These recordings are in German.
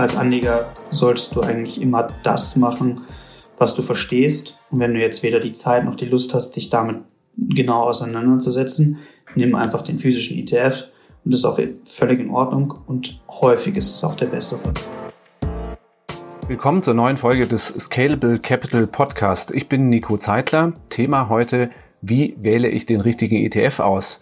als Anleger solltest du eigentlich immer das machen, was du verstehst. Und wenn du jetzt weder die Zeit noch die Lust hast, dich damit genau auseinanderzusetzen, nimm einfach den physischen ETF und das ist auch völlig in Ordnung und häufig ist es auch der bessere. Willkommen zur neuen Folge des Scalable Capital Podcast. Ich bin Nico Zeitler. Thema heute wie wähle ich den richtigen ETF aus?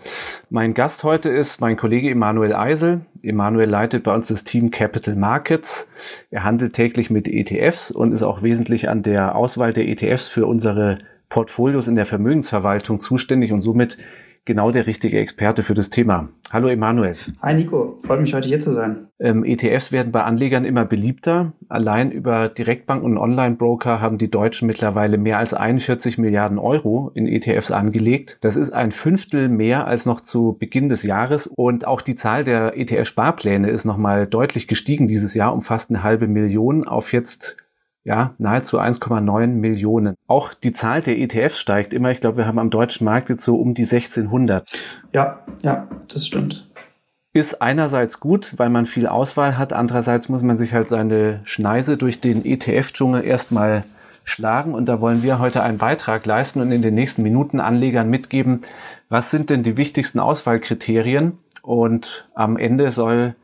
Mein Gast heute ist mein Kollege Emanuel Eisel. Emanuel leitet bei uns das Team Capital Markets. Er handelt täglich mit ETFs und ist auch wesentlich an der Auswahl der ETFs für unsere Portfolios in der Vermögensverwaltung zuständig und somit genau der richtige Experte für das Thema. Hallo Emanuel. Hi Nico, freut mich heute hier zu sein. Ähm, ETFs werden bei Anlegern immer beliebter. Allein über Direktbanken und Online-Broker haben die Deutschen mittlerweile mehr als 41 Milliarden Euro in ETFs angelegt. Das ist ein Fünftel mehr als noch zu Beginn des Jahres und auch die Zahl der ETF-Sparpläne ist nochmal deutlich gestiegen dieses Jahr um fast eine halbe Million auf jetzt ja, nahezu 1,9 Millionen. Auch die Zahl der ETFs steigt immer. Ich glaube, wir haben am deutschen Markt jetzt so um die 1600. Ja, ja, das stimmt. Ist einerseits gut, weil man viel Auswahl hat. Andererseits muss man sich halt seine Schneise durch den ETF-Dschungel erstmal schlagen. Und da wollen wir heute einen Beitrag leisten und in den nächsten Minuten Anlegern mitgeben, was sind denn die wichtigsten Auswahlkriterien? Und am Ende soll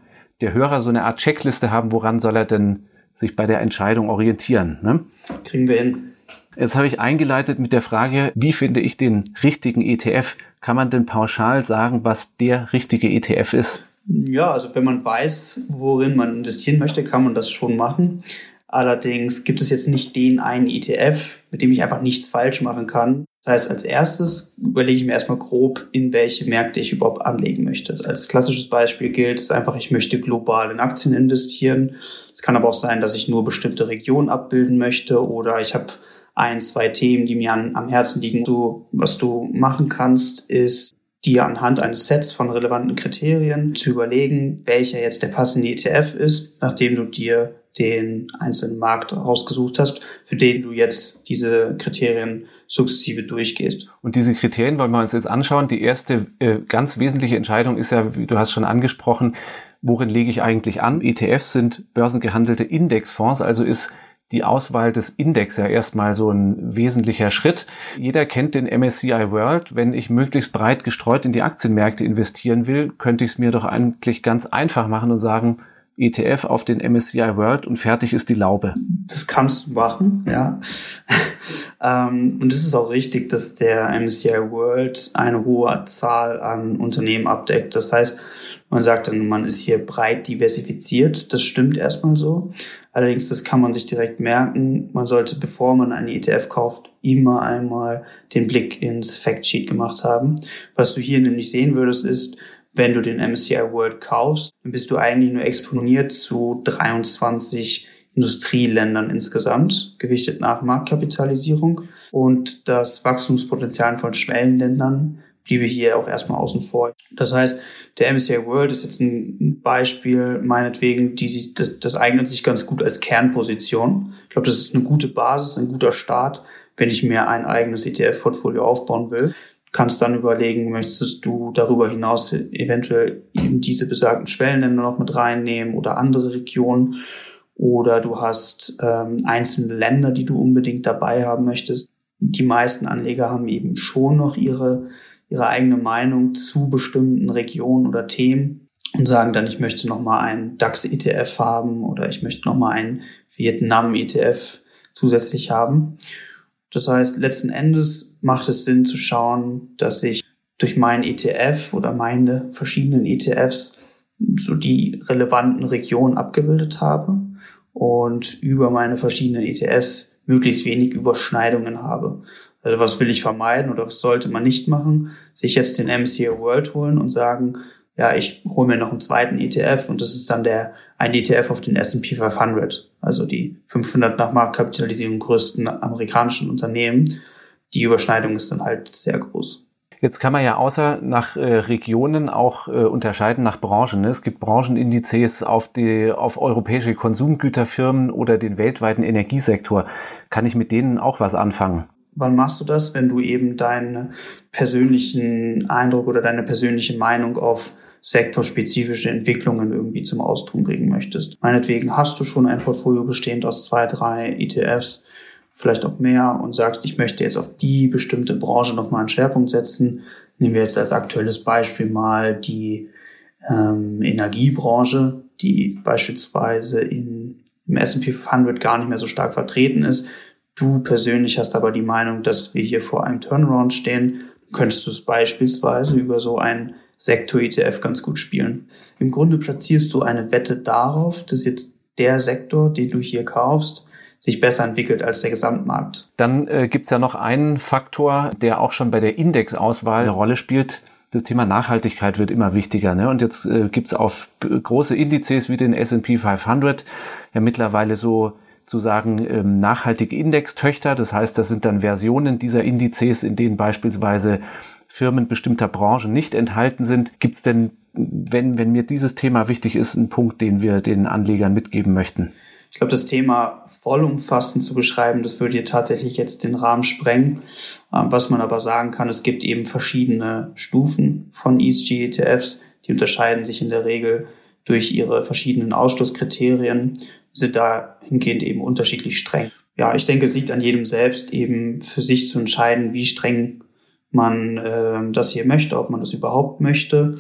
der Hörer so eine Art Checkliste haben, woran soll er denn sich bei der Entscheidung orientieren. Ne? Kriegen wir hin. Jetzt habe ich eingeleitet mit der Frage, wie finde ich den richtigen ETF? Kann man denn pauschal sagen, was der richtige ETF ist? Ja, also wenn man weiß, worin man investieren möchte, kann man das schon machen. Allerdings gibt es jetzt nicht den einen ETF, mit dem ich einfach nichts falsch machen kann. Das heißt, als erstes überlege ich mir erstmal grob, in welche Märkte ich überhaupt anlegen möchte. Also als klassisches Beispiel gilt es einfach, ich möchte global in Aktien investieren. Es kann aber auch sein, dass ich nur bestimmte Regionen abbilden möchte oder ich habe ein, zwei Themen, die mir an, am Herzen liegen. So, was du machen kannst, ist dir anhand eines Sets von relevanten Kriterien zu überlegen, welcher jetzt der passende ETF ist, nachdem du dir den einzelnen Markt rausgesucht hast, für den du jetzt diese Kriterien sukzessive durchgehst. Und diese Kriterien wollen wir uns jetzt anschauen. Die erste äh, ganz wesentliche Entscheidung ist ja, wie du hast schon angesprochen, worin lege ich eigentlich an? ETFs sind börsengehandelte Indexfonds, also ist die Auswahl des Index ja erstmal so ein wesentlicher Schritt. Jeder kennt den MSCI World. Wenn ich möglichst breit gestreut in die Aktienmärkte investieren will, könnte ich es mir doch eigentlich ganz einfach machen und sagen, ETF auf den MSCI World und fertig ist die Laube. Das kannst du machen, ja. Ähm, und es ist auch richtig, dass der MSCI World eine hohe Zahl an Unternehmen abdeckt. Das heißt, man sagt dann, man ist hier breit diversifiziert. Das stimmt erstmal so. Allerdings, das kann man sich direkt merken. Man sollte, bevor man einen ETF kauft, immer einmal den Blick ins Factsheet gemacht haben. Was du hier nämlich sehen würdest, ist, wenn du den MSCI World kaufst, dann bist du eigentlich nur exponiert zu 23 Industrieländern insgesamt, gewichtet nach Marktkapitalisierung. Und das Wachstumspotenzial von Schwellenländern bliebe hier auch erstmal außen vor. Das heißt, der MSCI World ist jetzt ein Beispiel, meinetwegen, die, das, das eignet sich ganz gut als Kernposition. Ich glaube, das ist eine gute Basis, ein guter Start, wenn ich mir ein eigenes ETF-Portfolio aufbauen will kannst dann überlegen, möchtest du darüber hinaus eventuell eben diese besagten Schwellenländer noch mit reinnehmen oder andere Regionen oder du hast ähm, einzelne Länder, die du unbedingt dabei haben möchtest. Die meisten Anleger haben eben schon noch ihre, ihre eigene Meinung zu bestimmten Regionen oder Themen und sagen dann, ich möchte noch mal einen DAX-ETF haben oder ich möchte noch mal einen Vietnam-ETF zusätzlich haben. Das heißt, letzten Endes macht es Sinn zu schauen, dass ich durch meinen ETF oder meine verschiedenen ETFs so die relevanten Regionen abgebildet habe und über meine verschiedenen ETFs möglichst wenig Überschneidungen habe. Also was will ich vermeiden oder was sollte man nicht machen? Sich jetzt den MSCI World holen und sagen, ja, ich hole mir noch einen zweiten ETF und das ist dann der ein ETF auf den S&P 500, also die 500 nach Marktkapitalisierung größten amerikanischen Unternehmen. Die Überschneidung ist dann halt sehr groß. Jetzt kann man ja außer nach äh, Regionen auch äh, unterscheiden nach Branchen. Ne? Es gibt Branchenindizes auf die auf europäische Konsumgüterfirmen oder den weltweiten Energiesektor. Kann ich mit denen auch was anfangen? Wann machst du das, wenn du eben deinen persönlichen Eindruck oder deine persönliche Meinung auf sektorspezifische Entwicklungen irgendwie zum Ausdruck bringen möchtest. Meinetwegen hast du schon ein Portfolio bestehend aus zwei, drei ETFs, vielleicht auch mehr und sagst, ich möchte jetzt auf die bestimmte Branche nochmal einen Schwerpunkt setzen. Nehmen wir jetzt als aktuelles Beispiel mal die ähm, Energiebranche, die beispielsweise in, im S&P 500 gar nicht mehr so stark vertreten ist. Du persönlich hast aber die Meinung, dass wir hier vor einem Turnaround stehen. Könntest du es beispielsweise über so einen Sektor-ETF ganz gut spielen. Im Grunde platzierst du eine Wette darauf, dass jetzt der Sektor, den du hier kaufst, sich besser entwickelt als der Gesamtmarkt. Dann äh, gibt ja noch einen Faktor, der auch schon bei der Indexauswahl eine Rolle spielt. Das Thema Nachhaltigkeit wird immer wichtiger. Ne? Und jetzt äh, gibt es auf große Indizes wie den S&P 500 ja mittlerweile so zu sagen ähm, nachhaltige Indextöchter. Das heißt, das sind dann Versionen dieser Indizes, in denen beispielsweise Firmen bestimmter Branchen nicht enthalten sind. Gibt es denn, wenn, wenn mir dieses Thema wichtig ist, einen Punkt, den wir den Anlegern mitgeben möchten? Ich glaube, das Thema vollumfassend zu beschreiben, das würde hier tatsächlich jetzt den Rahmen sprengen. Ähm, was man aber sagen kann, es gibt eben verschiedene Stufen von ESG-ETFs. Die unterscheiden sich in der Regel durch ihre verschiedenen Ausschlusskriterien, sind dahingehend eben unterschiedlich streng. Ja, ich denke, es liegt an jedem selbst, eben für sich zu entscheiden, wie streng man äh, das hier möchte, ob man das überhaupt möchte.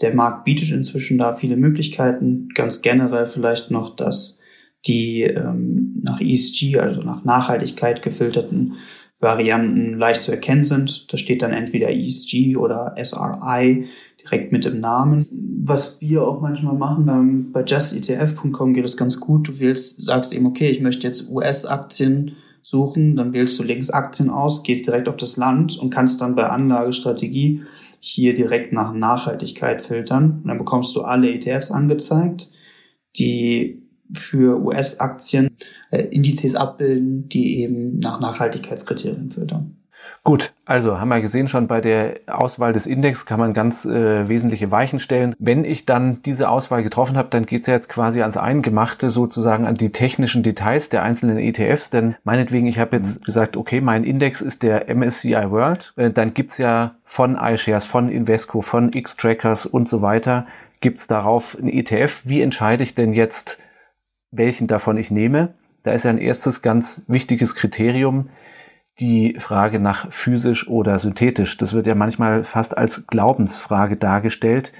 Der Markt bietet inzwischen da viele Möglichkeiten. Ganz generell vielleicht noch, dass die ähm, nach ESG, also nach Nachhaltigkeit gefilterten Varianten leicht zu erkennen sind. Da steht dann entweder ESG oder SRI direkt mit im Namen. Was wir auch manchmal machen, ähm, bei justetf.com geht es ganz gut. Du wählst, sagst eben, okay, ich möchte jetzt US-Aktien suchen, dann wählst du links Aktien aus, gehst direkt auf das Land und kannst dann bei Anlagestrategie hier direkt nach Nachhaltigkeit filtern. Und dann bekommst du alle ETFs angezeigt, die für US-Aktien äh, Indizes abbilden, die eben nach Nachhaltigkeitskriterien filtern. Gut, also haben wir gesehen, schon bei der Auswahl des Index kann man ganz äh, wesentliche Weichen stellen. Wenn ich dann diese Auswahl getroffen habe, dann geht's ja jetzt quasi ans Eingemachte, sozusagen an die technischen Details der einzelnen ETFs. Denn meinetwegen, ich habe jetzt mhm. gesagt, okay, mein Index ist der MSCI World. Äh, dann gibt's ja von iShares, von Invesco, von X-Trackers und so weiter, gibt's darauf ein ETF. Wie entscheide ich denn jetzt, welchen davon ich nehme? Da ist ja ein erstes ganz wichtiges Kriterium, die Frage nach physisch oder synthetisch. Das wird ja manchmal fast als Glaubensfrage dargestellt.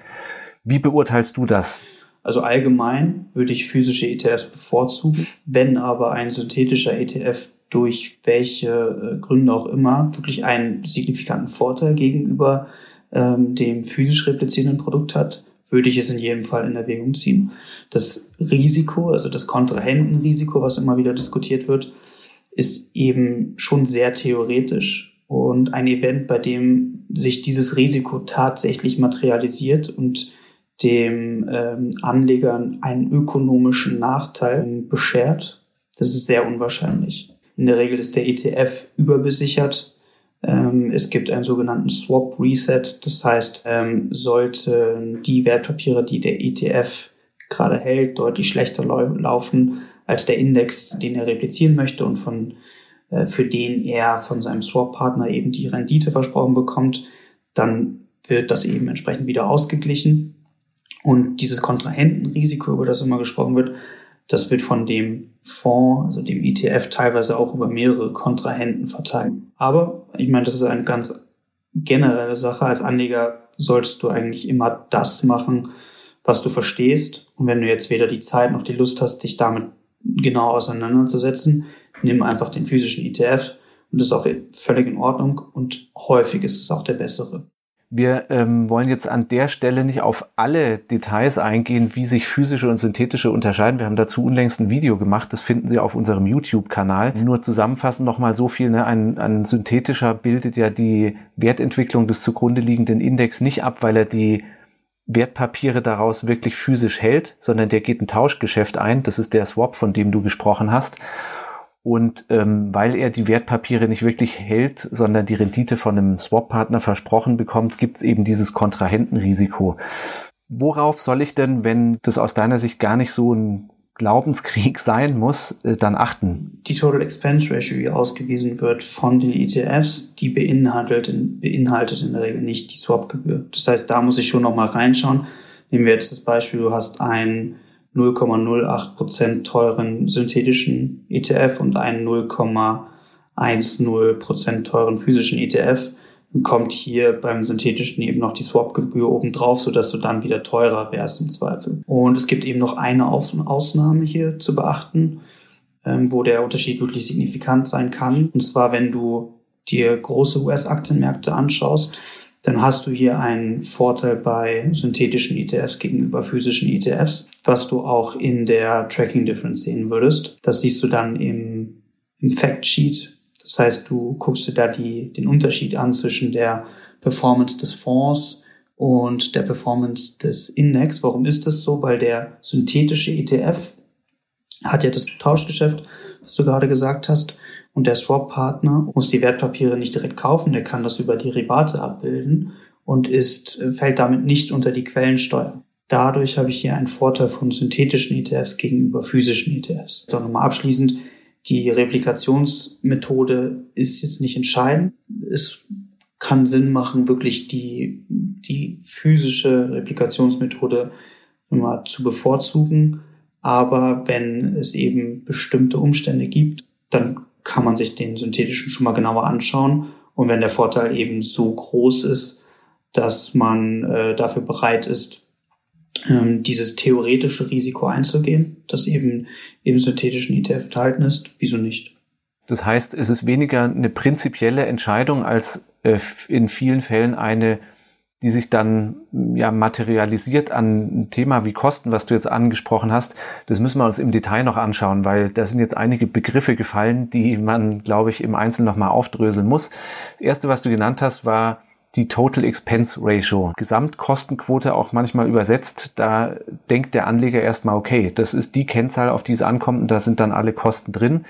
Wie beurteilst du das? Also allgemein würde ich physische ETFs bevorzugen. Wenn aber ein synthetischer ETF durch welche äh, Gründe auch immer wirklich einen signifikanten Vorteil gegenüber ähm, dem physisch replizierenden Produkt hat, würde ich es in jedem Fall in Erwägung ziehen. Das Risiko, also das Kontrahentenrisiko, was immer wieder diskutiert wird, ist eben schon sehr theoretisch und ein Event, bei dem sich dieses Risiko tatsächlich materialisiert und dem ähm, Anleger einen ökonomischen Nachteil beschert, das ist sehr unwahrscheinlich. In der Regel ist der ETF überbesichert. Ähm, es gibt einen sogenannten Swap Reset. Das heißt, ähm, sollten die Wertpapiere, die der ETF gerade hält, deutlich schlechter laufen, als der Index, den er replizieren möchte und von, äh, für den er von seinem Swap-Partner eben die Rendite versprochen bekommt, dann wird das eben entsprechend wieder ausgeglichen. Und dieses Kontrahentenrisiko, über das immer gesprochen wird, das wird von dem Fonds, also dem ETF, teilweise auch über mehrere Kontrahenten verteilt. Aber ich meine, das ist eine ganz generelle Sache. Als Anleger solltest du eigentlich immer das machen, was du verstehst. Und wenn du jetzt weder die Zeit noch die Lust hast, dich damit genau auseinanderzusetzen. Nimm einfach den physischen ETF und das ist auch völlig in Ordnung und häufig ist es auch der bessere. Wir ähm, wollen jetzt an der Stelle nicht auf alle Details eingehen, wie sich physische und synthetische unterscheiden. Wir haben dazu unlängst ein Video gemacht, das finden Sie auf unserem YouTube-Kanal. Nur zusammenfassend nochmal so viel, ne? ein, ein synthetischer bildet ja die Wertentwicklung des zugrunde liegenden Index nicht ab, weil er die Wertpapiere daraus wirklich physisch hält, sondern der geht ein Tauschgeschäft ein. Das ist der Swap, von dem du gesprochen hast. Und ähm, weil er die Wertpapiere nicht wirklich hält, sondern die Rendite von einem Swap-Partner versprochen bekommt, gibt es eben dieses Kontrahentenrisiko. Worauf soll ich denn, wenn das aus deiner Sicht gar nicht so ein Glaubenskrieg sein muss, äh, dann achten? Die Total Expense Ratio, die ausgewiesen wird von den ETFs, die beinhaltet in, beinhaltet in der Regel nicht die Swap-Gebühr. Das heißt, da muss ich schon nochmal reinschauen. Nehmen wir jetzt das Beispiel, du hast einen 0,08% teuren synthetischen ETF und einen 0,10% teuren physischen ETF kommt hier beim synthetischen eben noch die Swap-Gebühr obendrauf, sodass du dann wieder teurer wärst im Zweifel. Und es gibt eben noch eine Ausnahme hier zu beachten, ähm, wo der Unterschied wirklich signifikant sein kann. Und zwar, wenn du dir große US-Aktienmärkte anschaust, dann hast du hier einen Vorteil bei synthetischen ETFs gegenüber physischen ETFs, was du auch in der Tracking Difference sehen würdest. Das siehst du dann im, im Factsheet das heißt, du guckst dir da die, den Unterschied an zwischen der Performance des Fonds und der Performance des Index. Warum ist das so? Weil der synthetische ETF hat ja das Tauschgeschäft, was du gerade gesagt hast, und der Swap-Partner muss die Wertpapiere nicht direkt kaufen, der kann das über Derivate abbilden und ist, fällt damit nicht unter die Quellensteuer. Dadurch habe ich hier einen Vorteil von synthetischen ETFs gegenüber physischen ETFs. Dann nochmal abschließend, die Replikationsmethode ist jetzt nicht entscheidend. Es kann Sinn machen, wirklich die, die physische Replikationsmethode immer zu bevorzugen. Aber wenn es eben bestimmte Umstände gibt, dann kann man sich den synthetischen schon mal genauer anschauen. Und wenn der Vorteil eben so groß ist, dass man äh, dafür bereit ist, ähm, dieses theoretische Risiko einzugehen, das eben im synthetischen ETF enthalten ist. Wieso nicht? Das heißt, es ist weniger eine prinzipielle Entscheidung als äh, in vielen Fällen eine, die sich dann ja materialisiert an ein Thema wie Kosten, was du jetzt angesprochen hast. Das müssen wir uns im Detail noch anschauen, weil da sind jetzt einige Begriffe gefallen, die man, glaube ich, im Einzelnen nochmal aufdröseln muss. Das erste, was du genannt hast, war die Total Expense Ratio, Gesamtkostenquote auch manchmal übersetzt. Da denkt der Anleger erstmal, okay, das ist die Kennzahl, auf die es ankommt und da sind dann alle Kosten drin.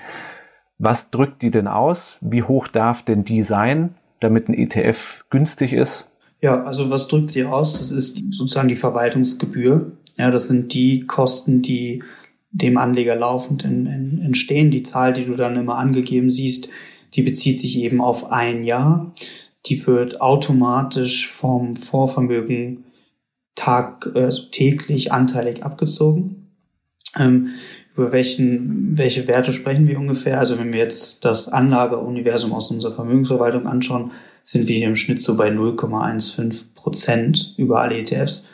Was drückt die denn aus? Wie hoch darf denn die sein, damit ein ETF günstig ist? Ja, also was drückt sie aus? Das ist sozusagen die Verwaltungsgebühr. Ja, das sind die Kosten, die dem Anleger laufend in, in, entstehen. Die Zahl, die du dann immer angegeben siehst, die bezieht sich eben auf ein Jahr die wird automatisch vom Vorvermögen tag, also täglich anteilig abgezogen. Ähm, über welchen, welche Werte sprechen wir ungefähr? Also wenn wir jetzt das Anlageuniversum aus unserer Vermögensverwaltung anschauen, sind wir hier im Schnitt so bei 0,15 Prozent über alle ETFs.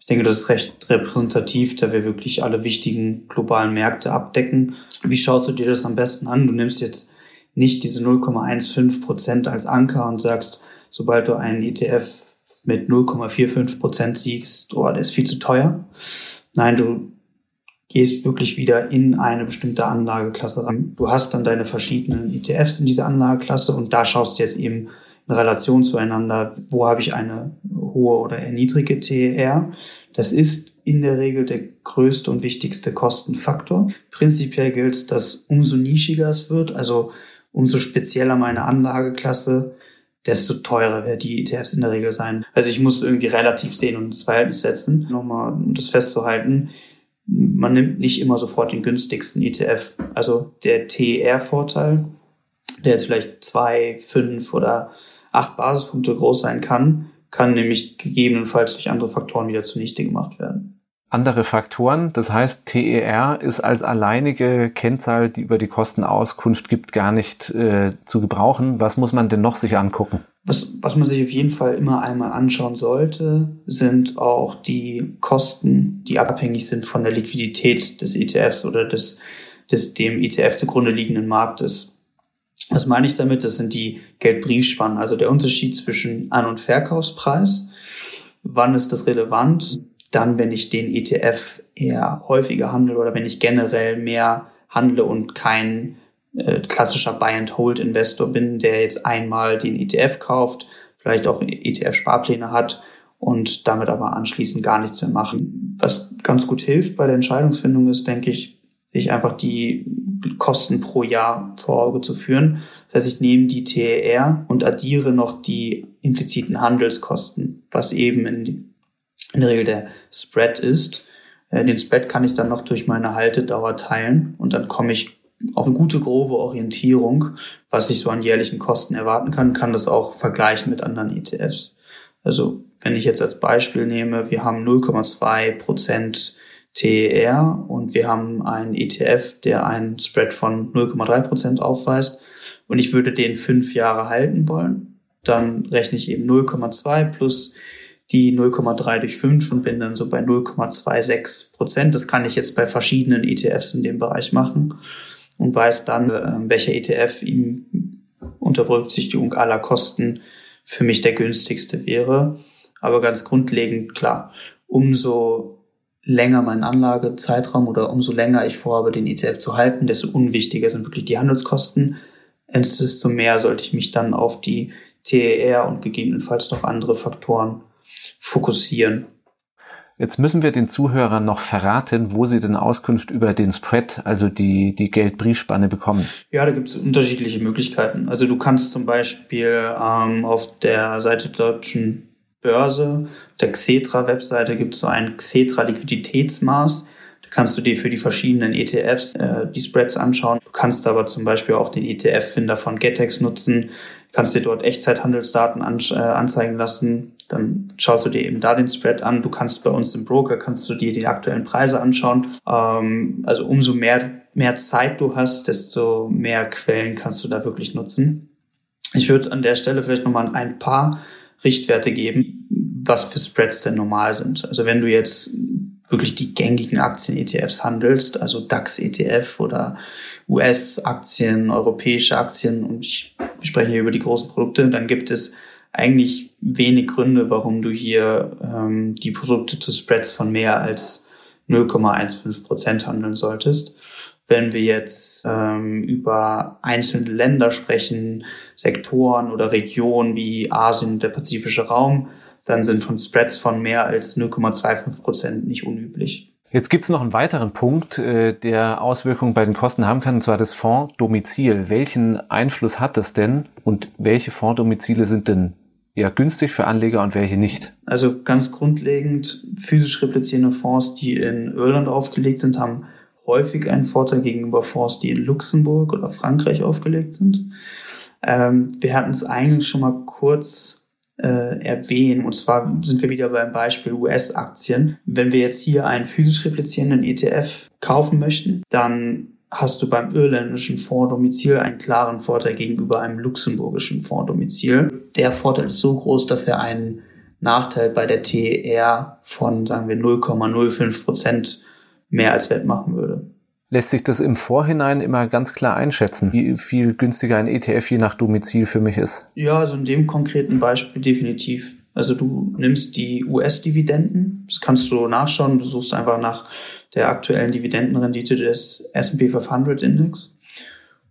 Ich denke, das ist recht repräsentativ, da wir wirklich alle wichtigen globalen Märkte abdecken. Wie schaust du dir das am besten an? Du nimmst jetzt nicht diese 0,15 Prozent als Anker und sagst, sobald du einen ETF mit 0,45 Prozent siegst, oh, der ist viel zu teuer. Nein, du gehst wirklich wieder in eine bestimmte Anlageklasse ran. Du hast dann deine verschiedenen ETFs in dieser Anlageklasse und da schaust du jetzt eben in Relation zueinander, wo habe ich eine hohe oder eher niedrige TER. Das ist in der Regel der größte und wichtigste Kostenfaktor. Prinzipiell gilt, dass umso nischiger es wird, also umso spezieller meine Anlageklasse, desto teurer werden die ETFs in der Regel sein. Also ich muss irgendwie relativ sehen und das Verhältnis setzen, nochmal um das festzuhalten. Man nimmt nicht immer sofort den günstigsten ETF. Also der TER-Vorteil, der jetzt vielleicht zwei, fünf oder acht Basispunkte groß sein kann, kann nämlich gegebenenfalls durch andere Faktoren wieder zunichte gemacht werden andere Faktoren. Das heißt, TER ist als alleinige Kennzahl, die über die Kostenauskunft gibt, gar nicht äh, zu gebrauchen. Was muss man denn noch sich angucken? Was, was man sich auf jeden Fall immer einmal anschauen sollte, sind auch die Kosten, die abhängig sind von der Liquidität des ETFs oder des, des dem ETF zugrunde liegenden Marktes. Was meine ich damit? Das sind die Geldbriefspannen, also der Unterschied zwischen An- und Verkaufspreis. Wann ist das relevant? Dann, wenn ich den ETF eher häufiger handle oder wenn ich generell mehr handle und kein äh, klassischer Buy-and-Hold-Investor bin, der jetzt einmal den ETF kauft, vielleicht auch ETF-Sparpläne hat und damit aber anschließend gar nichts mehr machen. Was ganz gut hilft bei der Entscheidungsfindung ist, denke ich, sich einfach die Kosten pro Jahr vor Auge zu führen. Das heißt, ich nehme die TER und addiere noch die impliziten Handelskosten, was eben in in der Regel der Spread ist. Äh, den Spread kann ich dann noch durch meine Haltedauer teilen und dann komme ich auf eine gute grobe Orientierung, was ich so an jährlichen Kosten erwarten kann, kann das auch vergleichen mit anderen ETFs. Also wenn ich jetzt als Beispiel nehme, wir haben 0,2 Prozent TER und wir haben einen ETF, der einen Spread von 0,3 Prozent aufweist und ich würde den fünf Jahre halten wollen, dann rechne ich eben 0,2 plus die 0,3 durch 5 und bin dann so bei 0,26 Prozent. Das kann ich jetzt bei verschiedenen ETFs in dem Bereich machen und weiß dann, äh, welcher ETF ihm unter Berücksichtigung aller Kosten für mich der günstigste wäre. Aber ganz grundlegend, klar, umso länger mein Anlagezeitraum oder umso länger ich vorhabe, den ETF zu halten, desto unwichtiger sind wirklich die Handelskosten. Desto mehr sollte ich mich dann auf die TER und gegebenenfalls noch andere Faktoren fokussieren. Jetzt müssen wir den Zuhörern noch verraten, wo sie denn Auskunft über den Spread, also die, die Geldbriefspanne bekommen. Ja, da gibt es unterschiedliche Möglichkeiten. Also du kannst zum Beispiel ähm, auf der Seite der deutschen Börse, der Xetra-Webseite gibt es so ein Xetra-Liquiditätsmaß. Da kannst du dir für die verschiedenen ETFs äh, die Spreads anschauen. Du kannst aber zum Beispiel auch den ETF-Finder von Getex nutzen kannst dir dort Echtzeithandelsdaten an, äh, anzeigen lassen. Dann schaust du dir eben da den Spread an. Du kannst bei uns im Broker kannst du dir die aktuellen Preise anschauen. Ähm, also umso mehr mehr Zeit du hast, desto mehr Quellen kannst du da wirklich nutzen. Ich würde an der Stelle vielleicht nochmal ein paar Richtwerte geben, was für Spreads denn normal sind. Also wenn du jetzt wirklich die gängigen Aktien-ETFs handelst, also DAX-ETF oder US-Aktien, europäische Aktien und ich spreche hier über die großen Produkte, dann gibt es eigentlich wenig Gründe, warum du hier ähm, die Produkte zu Spreads von mehr als 0,15 Prozent handeln solltest. Wenn wir jetzt ähm, über einzelne Länder sprechen, Sektoren oder Regionen wie Asien und der pazifische Raum, dann sind von Spreads von mehr als 0,25 Prozent nicht unüblich. Jetzt gibt es noch einen weiteren Punkt, äh, der Auswirkungen bei den Kosten haben kann, und zwar das Fondsdomizil. Welchen Einfluss hat das denn und welche Fondsdomizile sind denn eher günstig für Anleger und welche nicht? Also ganz grundlegend, physisch replizierende Fonds, die in Irland aufgelegt sind, haben häufig einen Vorteil gegenüber Fonds, die in Luxemburg oder Frankreich aufgelegt sind. Ähm, wir hatten es eigentlich schon mal kurz äh, erwähnen. Und zwar sind wir wieder beim Beispiel US-Aktien. Wenn wir jetzt hier einen physisch replizierenden ETF kaufen möchten, dann hast du beim irländischen Fonddomizil einen klaren Vorteil gegenüber einem luxemburgischen Fonddomizil. Der Vorteil ist so groß, dass er einen Nachteil bei der TER von, sagen wir, 0,05 Prozent mehr als wettmachen würde. Lässt sich das im Vorhinein immer ganz klar einschätzen, wie viel günstiger ein ETF je nach Domizil für mich ist? Ja, also in dem konkreten Beispiel definitiv. Also du nimmst die US-Dividenden, das kannst du nachschauen, du suchst einfach nach der aktuellen Dividendenrendite des S&P 500 Index.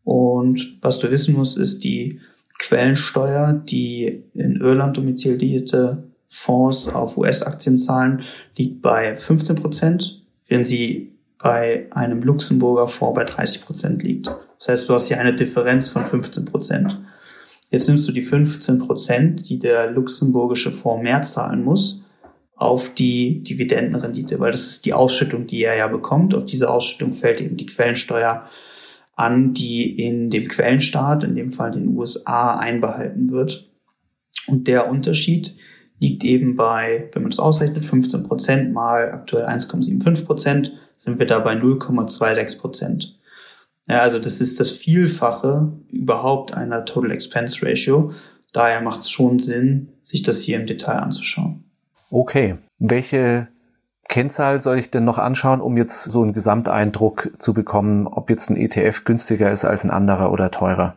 Und was du wissen musst, ist die Quellensteuer, die in Irland domizilierte Fonds auf US-Aktien zahlen, liegt bei 15 Prozent, während sie bei einem Luxemburger Fonds bei 30 Prozent liegt. Das heißt, du hast hier eine Differenz von 15 Prozent. Jetzt nimmst du die 15 Prozent, die der luxemburgische Fonds mehr zahlen muss, auf die Dividendenrendite, weil das ist die Ausschüttung, die er ja bekommt. Auf diese Ausschüttung fällt eben die Quellensteuer an, die in dem Quellenstaat, in dem Fall den USA, einbehalten wird. Und der Unterschied liegt eben bei, wenn man das ausrechnet, 15 Prozent mal aktuell 1,75 Prozent sind wir da bei 0,26 Prozent. Ja, also das ist das Vielfache überhaupt einer Total Expense Ratio. Daher macht es schon Sinn, sich das hier im Detail anzuschauen. Okay. Welche Kennzahl soll ich denn noch anschauen, um jetzt so einen Gesamteindruck zu bekommen, ob jetzt ein ETF günstiger ist als ein anderer oder teurer?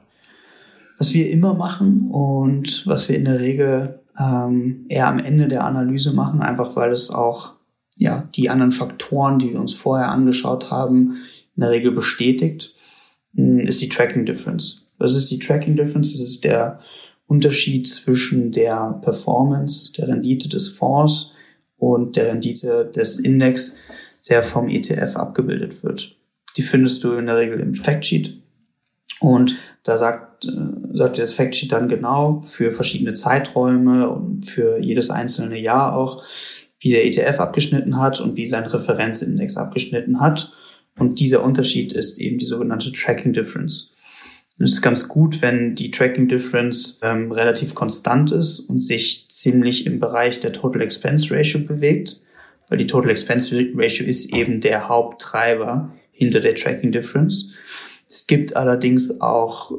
Was wir immer machen und was wir in der Regel ähm, eher am Ende der Analyse machen, einfach weil es auch ja, die anderen Faktoren, die wir uns vorher angeschaut haben, in der Regel bestätigt, hm, ist die Tracking Difference. Was ist die Tracking Difference? Das ist der Unterschied zwischen der Performance, der Rendite des Fonds und der Rendite des Index, der vom ETF abgebildet wird. Die findest du in der Regel im Factsheet. Und da sagt, äh, sagt dir das Factsheet dann genau für verschiedene Zeiträume und für jedes einzelne Jahr auch, wie der ETF abgeschnitten hat und wie sein Referenzindex abgeschnitten hat. Und dieser Unterschied ist eben die sogenannte Tracking Difference. Und es ist ganz gut, wenn die Tracking Difference ähm, relativ konstant ist und sich ziemlich im Bereich der Total Expense Ratio bewegt, weil die Total Expense Ratio ist eben der Haupttreiber hinter der Tracking Difference. Es gibt allerdings auch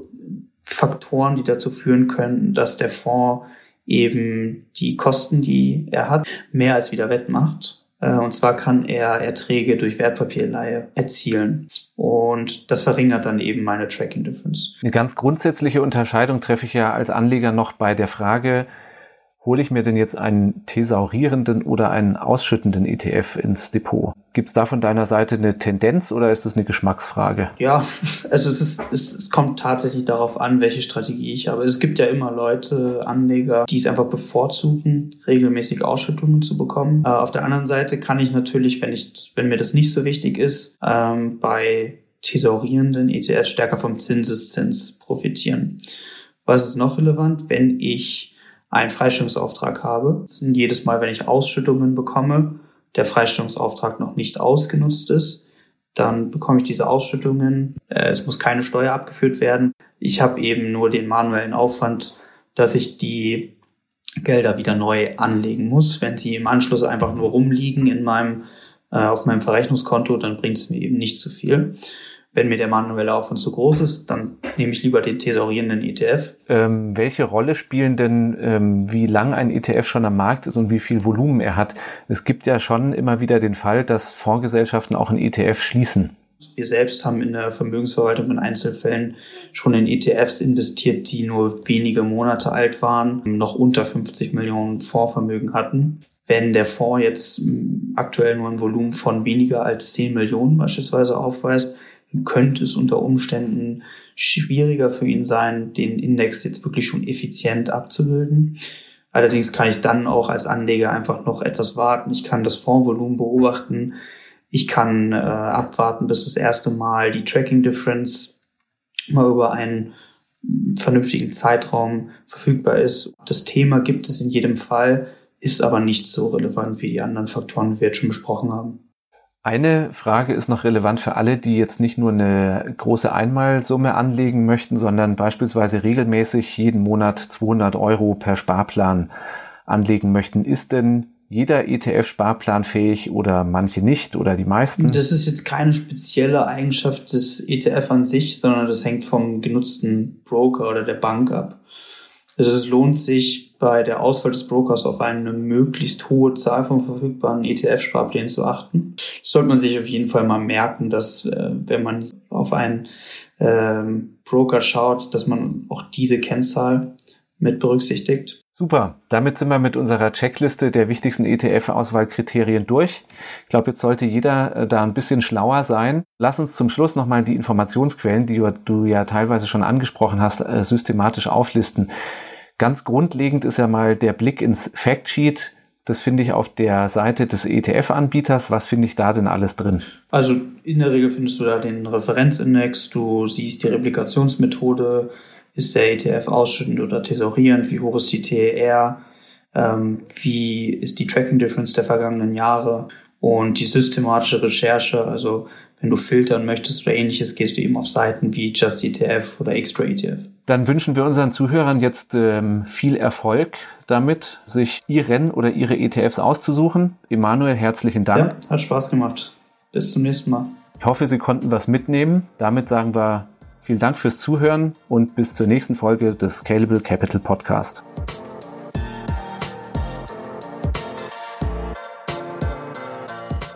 Faktoren, die dazu führen können, dass der Fonds eben die Kosten, die er hat, mehr als wieder wettmacht. Äh, und zwar kann er Erträge durch Wertpapierleihe erzielen. Und das verringert dann eben meine Tracking Difference. Eine ganz grundsätzliche Unterscheidung treffe ich ja als Anleger noch bei der Frage, hole ich mir denn jetzt einen thesaurierenden oder einen ausschüttenden ETF ins Depot? Gibt es da von deiner Seite eine Tendenz oder ist das eine Geschmacksfrage? Ja, also es, ist, es, es kommt tatsächlich darauf an, welche Strategie ich habe. Es gibt ja immer Leute, Anleger, die es einfach bevorzugen, regelmäßig Ausschüttungen zu bekommen. Äh, auf der anderen Seite kann ich natürlich, wenn ich, wenn mir das nicht so wichtig ist, ähm, bei thesaurierenden ETFs stärker vom Zinseszins profitieren. Was ist noch relevant? Wenn ich einen Freistellungsauftrag habe. Jedes Mal, wenn ich Ausschüttungen bekomme, der Freistellungsauftrag noch nicht ausgenutzt ist, dann bekomme ich diese Ausschüttungen. Äh, es muss keine Steuer abgeführt werden. Ich habe eben nur den manuellen Aufwand, dass ich die Gelder wieder neu anlegen muss. Wenn sie im Anschluss einfach nur rumliegen in meinem, äh, auf meinem Verrechnungskonto, dann bringt es mir eben nicht zu viel. Wenn mir der manuelle Aufwand zu groß ist, dann nehme ich lieber den thesaurierenden ETF. Ähm, welche Rolle spielen denn, ähm, wie lang ein ETF schon am Markt ist und wie viel Volumen er hat? Es gibt ja schon immer wieder den Fall, dass Fondsgesellschaften auch ein ETF schließen. Wir selbst haben in der Vermögensverwaltung in Einzelfällen schon in ETFs investiert, die nur wenige Monate alt waren, noch unter 50 Millionen Fondsvermögen hatten. Wenn der Fonds jetzt aktuell nur ein Volumen von weniger als 10 Millionen beispielsweise aufweist, könnte es unter Umständen schwieriger für ihn sein, den Index jetzt wirklich schon effizient abzubilden. Allerdings kann ich dann auch als Anleger einfach noch etwas warten. Ich kann das Fondsvolumen beobachten. Ich kann äh, abwarten, bis das erste Mal die Tracking Difference mal über einen vernünftigen Zeitraum verfügbar ist. Das Thema gibt es in jedem Fall, ist aber nicht so relevant wie die anderen Faktoren, die wir jetzt schon besprochen haben. Eine Frage ist noch relevant für alle, die jetzt nicht nur eine große Einmalsumme anlegen möchten, sondern beispielsweise regelmäßig jeden Monat 200 Euro per Sparplan anlegen möchten. Ist denn jeder ETF sparplanfähig oder manche nicht oder die meisten? Das ist jetzt keine spezielle Eigenschaft des ETF an sich, sondern das hängt vom genutzten Broker oder der Bank ab. Also es lohnt sich bei der Auswahl des Brokers auf eine möglichst hohe Zahl von verfügbaren ETF-Sparplänen zu achten. Das sollte man sich auf jeden Fall mal merken, dass äh, wenn man auf einen ähm, Broker schaut, dass man auch diese Kennzahl mit berücksichtigt. Super, damit sind wir mit unserer Checkliste der wichtigsten ETF-Auswahlkriterien durch. Ich glaube, jetzt sollte jeder äh, da ein bisschen schlauer sein. Lass uns zum Schluss nochmal die Informationsquellen, die du, du, ja teilweise schon angesprochen hast, äh, systematisch auflisten. Ganz grundlegend ist ja mal der Blick ins Factsheet. Das finde ich auf der Seite des ETF-Anbieters. Was finde ich da denn alles drin? Also in der Regel findest du da den Referenzindex, du siehst die Replikationsmethode, ist der ETF ausschüttend oder tesorierend, wie hoch ist die TER, ähm, wie ist die Tracking Difference der vergangenen Jahre und die systematische Recherche, also wenn du filtern möchtest oder ähnliches, gehst du eben auf Seiten wie Just ETF oder Extra ETF. Dann wünschen wir unseren Zuhörern jetzt ähm, viel Erfolg damit, sich ihren oder ihre ETFs auszusuchen. Emanuel, herzlichen Dank. Ja, hat Spaß gemacht. Bis zum nächsten Mal. Ich hoffe, Sie konnten was mitnehmen. Damit sagen wir vielen Dank fürs Zuhören und bis zur nächsten Folge des Scalable Capital Podcast.